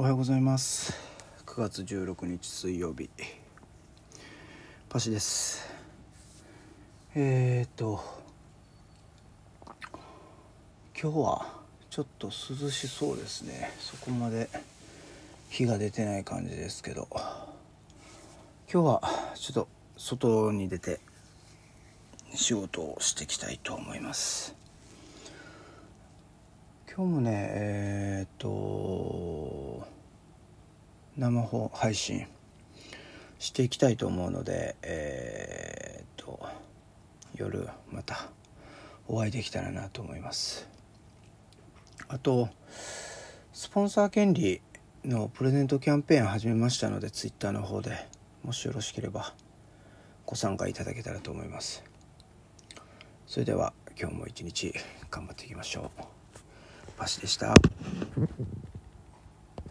おはようございます。9月16日水曜日。パシです。えー、っと今日はちょっと涼しそうですね。そこまで日が出てない感じですけど。今日はちょっと外に出て仕事をしていきたいと思います。今日もねえー、っと生放配信していきたいと思うのでえー、っと夜またお会いできたらなと思います。あとスポンサー権利のプレゼントキャンペーン始めましたので Twitter の方でもしよろしければご参加いただけたらと思います。それでは今日も一日頑張っていきましょう。バシでした。